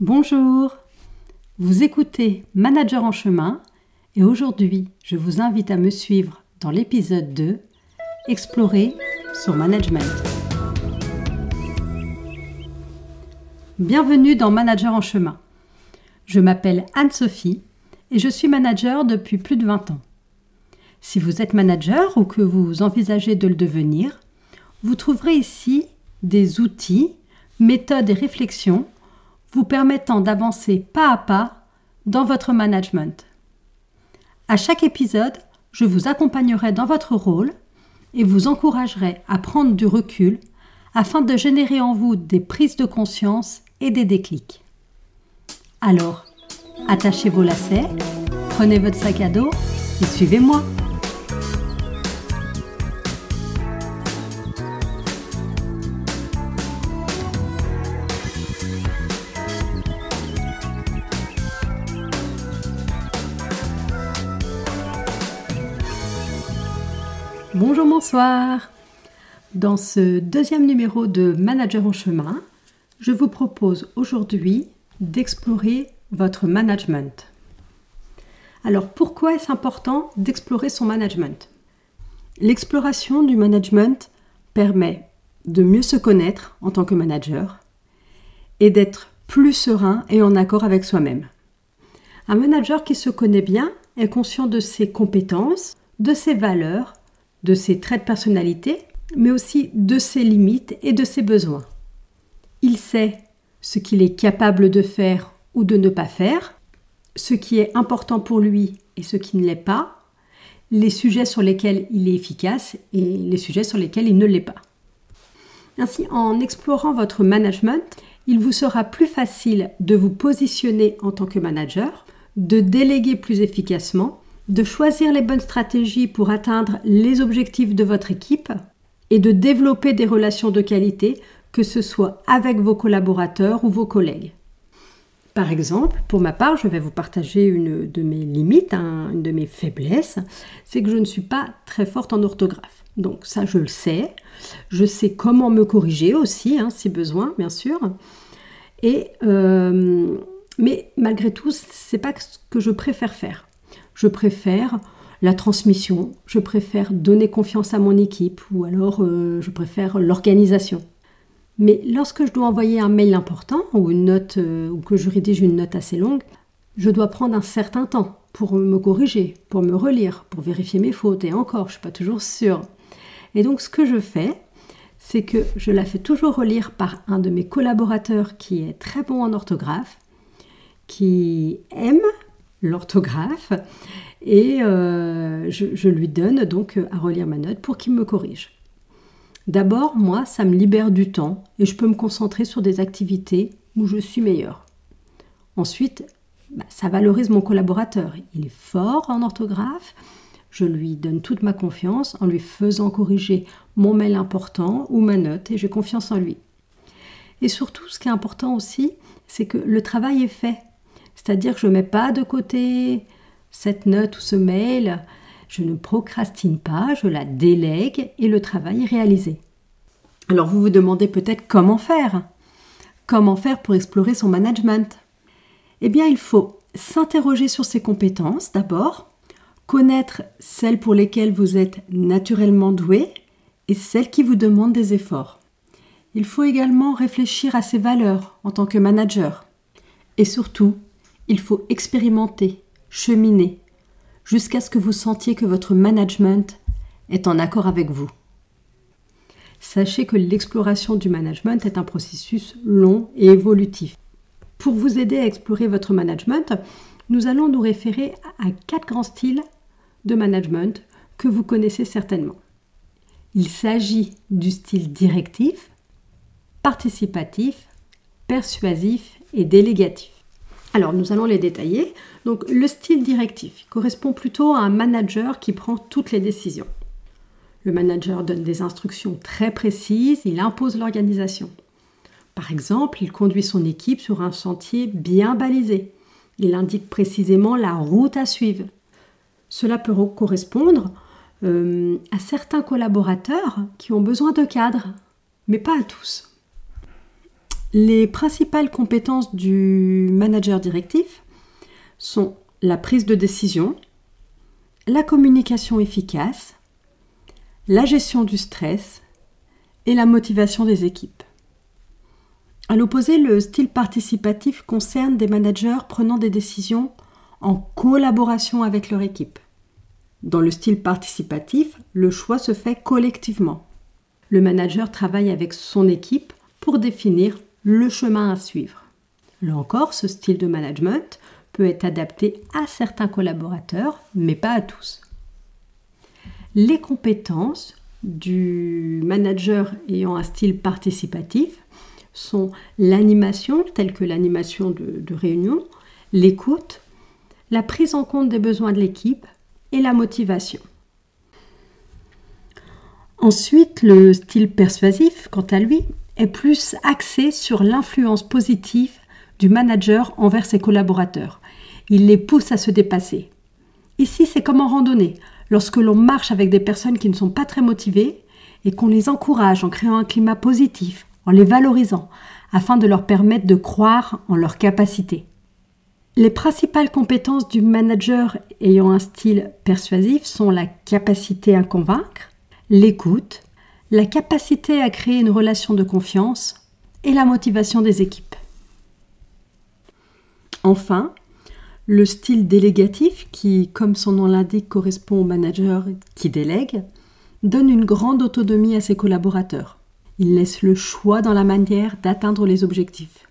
Bonjour, vous écoutez Manager en chemin et aujourd'hui je vous invite à me suivre dans l'épisode 2 Explorer son management. Bienvenue dans Manager en chemin. Je m'appelle Anne-Sophie et je suis manager depuis plus de 20 ans. Si vous êtes manager ou que vous envisagez de le devenir, vous trouverez ici des outils, méthodes et réflexions vous permettant d'avancer pas à pas dans votre management. À chaque épisode, je vous accompagnerai dans votre rôle et vous encouragerai à prendre du recul afin de générer en vous des prises de conscience et des déclics. Alors, attachez vos lacets, prenez votre sac à dos et suivez-moi. Bonjour, bonsoir. Dans ce deuxième numéro de Manager en chemin, je vous propose aujourd'hui d'explorer votre management. Alors pourquoi est-ce important d'explorer son management? L'exploration du management permet de mieux se connaître en tant que manager et d'être plus serein et en accord avec soi-même. Un manager qui se connaît bien est conscient de ses compétences, de ses valeurs de ses traits de personnalité, mais aussi de ses limites et de ses besoins. Il sait ce qu'il est capable de faire ou de ne pas faire, ce qui est important pour lui et ce qui ne l'est pas, les sujets sur lesquels il est efficace et les sujets sur lesquels il ne l'est pas. Ainsi, en explorant votre management, il vous sera plus facile de vous positionner en tant que manager, de déléguer plus efficacement de choisir les bonnes stratégies pour atteindre les objectifs de votre équipe et de développer des relations de qualité, que ce soit avec vos collaborateurs ou vos collègues. Par exemple, pour ma part, je vais vous partager une de mes limites, une de mes faiblesses, c'est que je ne suis pas très forte en orthographe. Donc ça, je le sais. Je sais comment me corriger aussi, hein, si besoin, bien sûr. Et euh, mais malgré tout, c'est pas ce que je préfère faire je préfère la transmission, je préfère donner confiance à mon équipe ou alors euh, je préfère l'organisation. Mais lorsque je dois envoyer un mail important ou une note euh, ou que je rédige une note assez longue, je dois prendre un certain temps pour me corriger, pour me relire, pour vérifier mes fautes et encore, je suis pas toujours sûre. Et donc ce que je fais, c'est que je la fais toujours relire par un de mes collaborateurs qui est très bon en orthographe, qui aime l'orthographe et euh, je, lui donne donc à relire ma note pour qu'il me corrige. D'abord, moi, ça me libère du temps et je peux me concentrer sur des activités où je suis meilleure. Ensuite, bah, ça valorise mon collaborateur. Il est fort en orthographe. Je lui donne toute ma confiance en lui faisant corriger mon mail important ou ma note et j'ai confiance en lui. Et surtout, ce qui est important aussi, c'est que le travail est fait. C'est-à-dire que je ne mets pas de côté cette note ou ce mail, je ne procrastine pas, je la délègue et le travail est réalisé. Alors vous vous demandez peut-être comment faire Comment faire pour explorer son management? Eh bien il faut s'interroger sur ses compétences d'abord, connaître celles pour lesquelles vous êtes naturellement doué et celles qui vous demandent des efforts. Il faut également réfléchir à ses valeurs en tant que manager. Et surtout, il faut expérimenter, cheminer, jusqu'à ce que vous sentiez que votre management est en accord avec vous. Sachez que l'exploration du management est un processus long et évolutif. Pour vous aider à explorer votre management, nous allons nous référer à quatre grands styles de management que vous connaissez certainement. Il s'agit du style directif, participatif, persuasif et délégatif. Alors, nous allons les détailler. Donc, le style directif correspond plutôt à un manager qui prend toutes les décisions. Le manager donne des instructions très précises, il impose l'organisation. Par exemple, il conduit son équipe sur un sentier bien balisé. Il indique précisément la route à suivre. Cela peut correspondre euh, à certains collaborateurs qui ont besoin de cadres, mais pas à tous. Les principales compétences du manager directif sont la prise de décision, la communication efficace, la gestion du stress et la motivation des équipes. À l'opposé, le style participatif concerne des managers prenant des décisions en collaboration avec leur équipe. Dans le style participatif, le choix se fait collectivement. Le manager travaille avec son équipe pour définir le chemin à suivre. Là encore, ce style de management peut être adapté à certains collaborateurs, mais pas à tous. Les compétences du manager ayant un style participatif sont l'animation, telle que l'animation de, de réunion, l'écoute, la prise en compte des besoins de l'équipe et la motivation. Ensuite, le style persuasif, quant à lui, est plus axé sur l'influence positive du manager envers ses collaborateurs. Il les pousse à se dépasser. Ici, c'est comme en randonnée. Lorsque l'on marche avec des personnes qui ne sont pas très motivées et qu'on les encourage en créant un climat positif, en les valorisant, afin de leur permettre de croire en leurs capacités. Les principales compétences du manager ayant un style persuasif sont la capacité à convaincre, l'écoute, la capacité à créer une relation de confiance et la motivation des équipes. Enfin, le style délégatif, qui, comme son nom l'indique, correspond au manager qui délègue, donne une grande autonomie à ses collaborateurs. Il laisse le choix dans la manière d'atteindre les objectifs.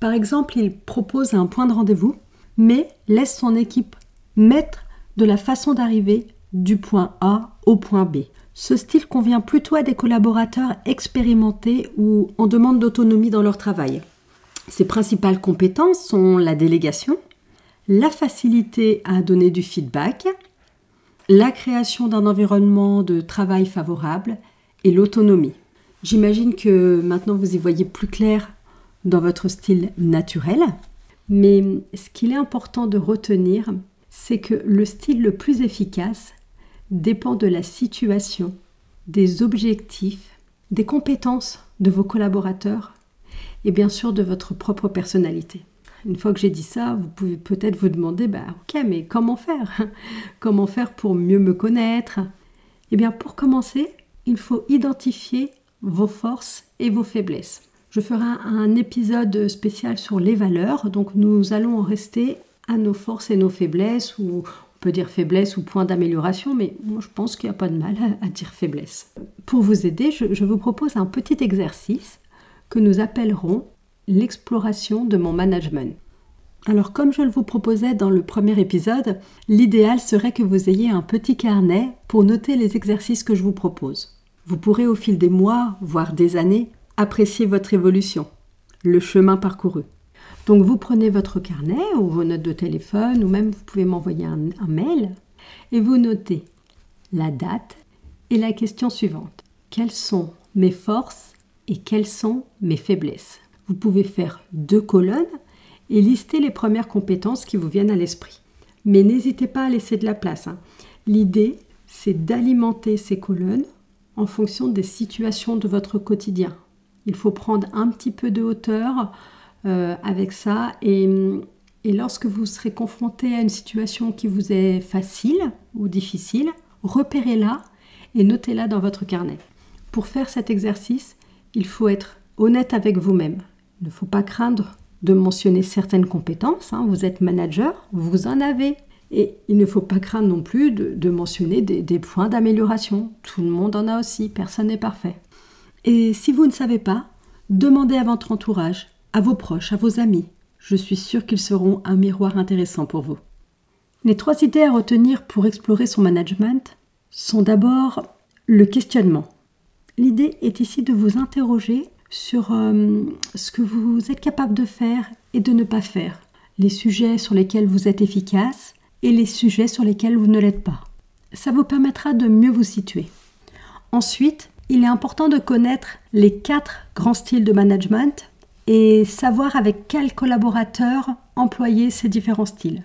Par exemple, il propose un point de rendez-vous, mais laisse son équipe maître de la façon d'arriver du point A au point B. Ce style convient plutôt à des collaborateurs expérimentés ou en demande d'autonomie dans leur travail. Ses principales compétences sont la délégation, la facilité à donner du feedback, la création d'un environnement de travail favorable et l'autonomie. J'imagine que maintenant vous y voyez plus clair dans votre style naturel, mais ce qu'il est important de retenir, c'est que le style le plus efficace dépend de la situation, des objectifs, des compétences de vos collaborateurs et bien sûr de votre propre personnalité. Une fois que j'ai dit ça, vous pouvez peut-être vous demander, bah ok, mais comment faire? Comment faire pour mieux me connaître? Eh bien, pour commencer, il faut identifier vos forces et vos faiblesses. Je ferai un épisode spécial sur les valeurs, donc nous allons en rester à nos forces et nos faiblesses, ou dire faiblesse ou point d'amélioration, mais moi je pense qu'il n'y a pas de mal à, dire faiblesse. Pour vous aider, je vous propose un petit exercice que nous appellerons l'exploration de mon management. Alors comme je le vous proposais dans le premier épisode, l'idéal serait que vous ayez un petit carnet pour noter les exercices que je vous propose. Vous pourrez au fil des mois, voire des années, apprécier votre évolution, le chemin parcouru. Donc vous prenez votre carnet ou vos notes de téléphone ou même vous pouvez m'envoyer un, mail et vous notez la date et la question suivante. Quelles sont mes forces et quelles sont mes faiblesses? Vous pouvez faire deux colonnes et lister les premières compétences qui vous viennent à l'esprit. Mais n'hésitez pas à laisser de la place. Hein. L'idée, c'est d'alimenter ces colonnes en fonction des situations de votre quotidien. Il faut prendre un petit peu de hauteur euh, avec ça et, lorsque vous serez confronté à une situation qui vous est facile ou difficile, repérez-la et notez-la dans votre carnet. Pour faire cet exercice, il faut être honnête avec vous-même. Il ne faut pas craindre de mentionner certaines compétences. Hein. Vous êtes manager, vous en avez. Et il ne faut pas craindre non plus de, mentionner des points d'amélioration. Tout le monde en a aussi, personne n'est parfait. Et si vous ne savez pas, demandez à votre entourage, à vos proches, à vos amis. Je suis sûre qu'ils seront un miroir intéressant pour vous. Les trois idées à retenir pour explorer son management sont d'abord le questionnement. L'idée est ici de vous interroger sur euh, ce que vous êtes capable de faire et de ne pas faire, les sujets sur lesquels vous êtes efficace et les sujets sur lesquels vous ne l'êtes pas. Ça vous permettra de mieux vous situer. Ensuite, il est important de connaître les quatre grands styles de management et savoir avec quels collaborateurs employer ces différents styles.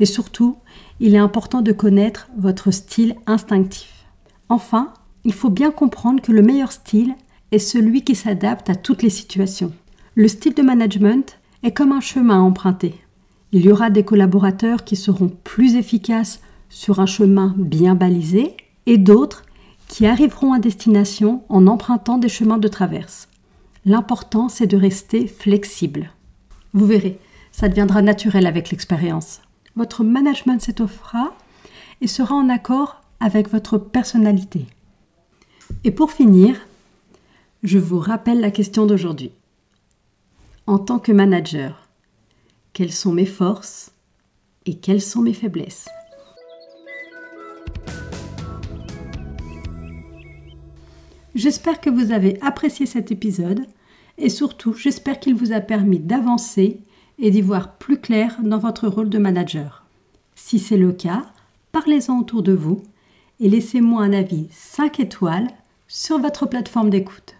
Et surtout, il est important de connaître votre style instinctif. Enfin, il faut bien comprendre que le meilleur style est celui qui s'adapte à toutes les situations. Le style de management est comme un chemin à emprunter. Il y aura des collaborateurs qui seront plus efficaces sur un chemin bien balisé et d'autres qui arriveront à destination en empruntant des chemins de traverse. L'important, c'est de rester flexible. Vous verrez, ça deviendra naturel avec l'expérience. Votre management s'étoffera et sera en accord avec votre personnalité. Et pour finir, je vous rappelle la question d'aujourd'hui. En tant que manager, quelles sont mes forces et quelles sont mes faiblesses? J'espère que vous avez apprécié cet épisode et surtout j'espère qu'il vous a permis d'avancer et d'y voir plus clair dans votre rôle de manager. Si c'est le cas, parlez-en autour de vous et laissez-moi un avis 5 étoiles sur votre plateforme d'écoute.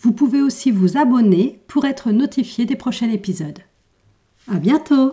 Vous pouvez aussi vous abonner pour être notifié des prochains épisodes. À bientôt!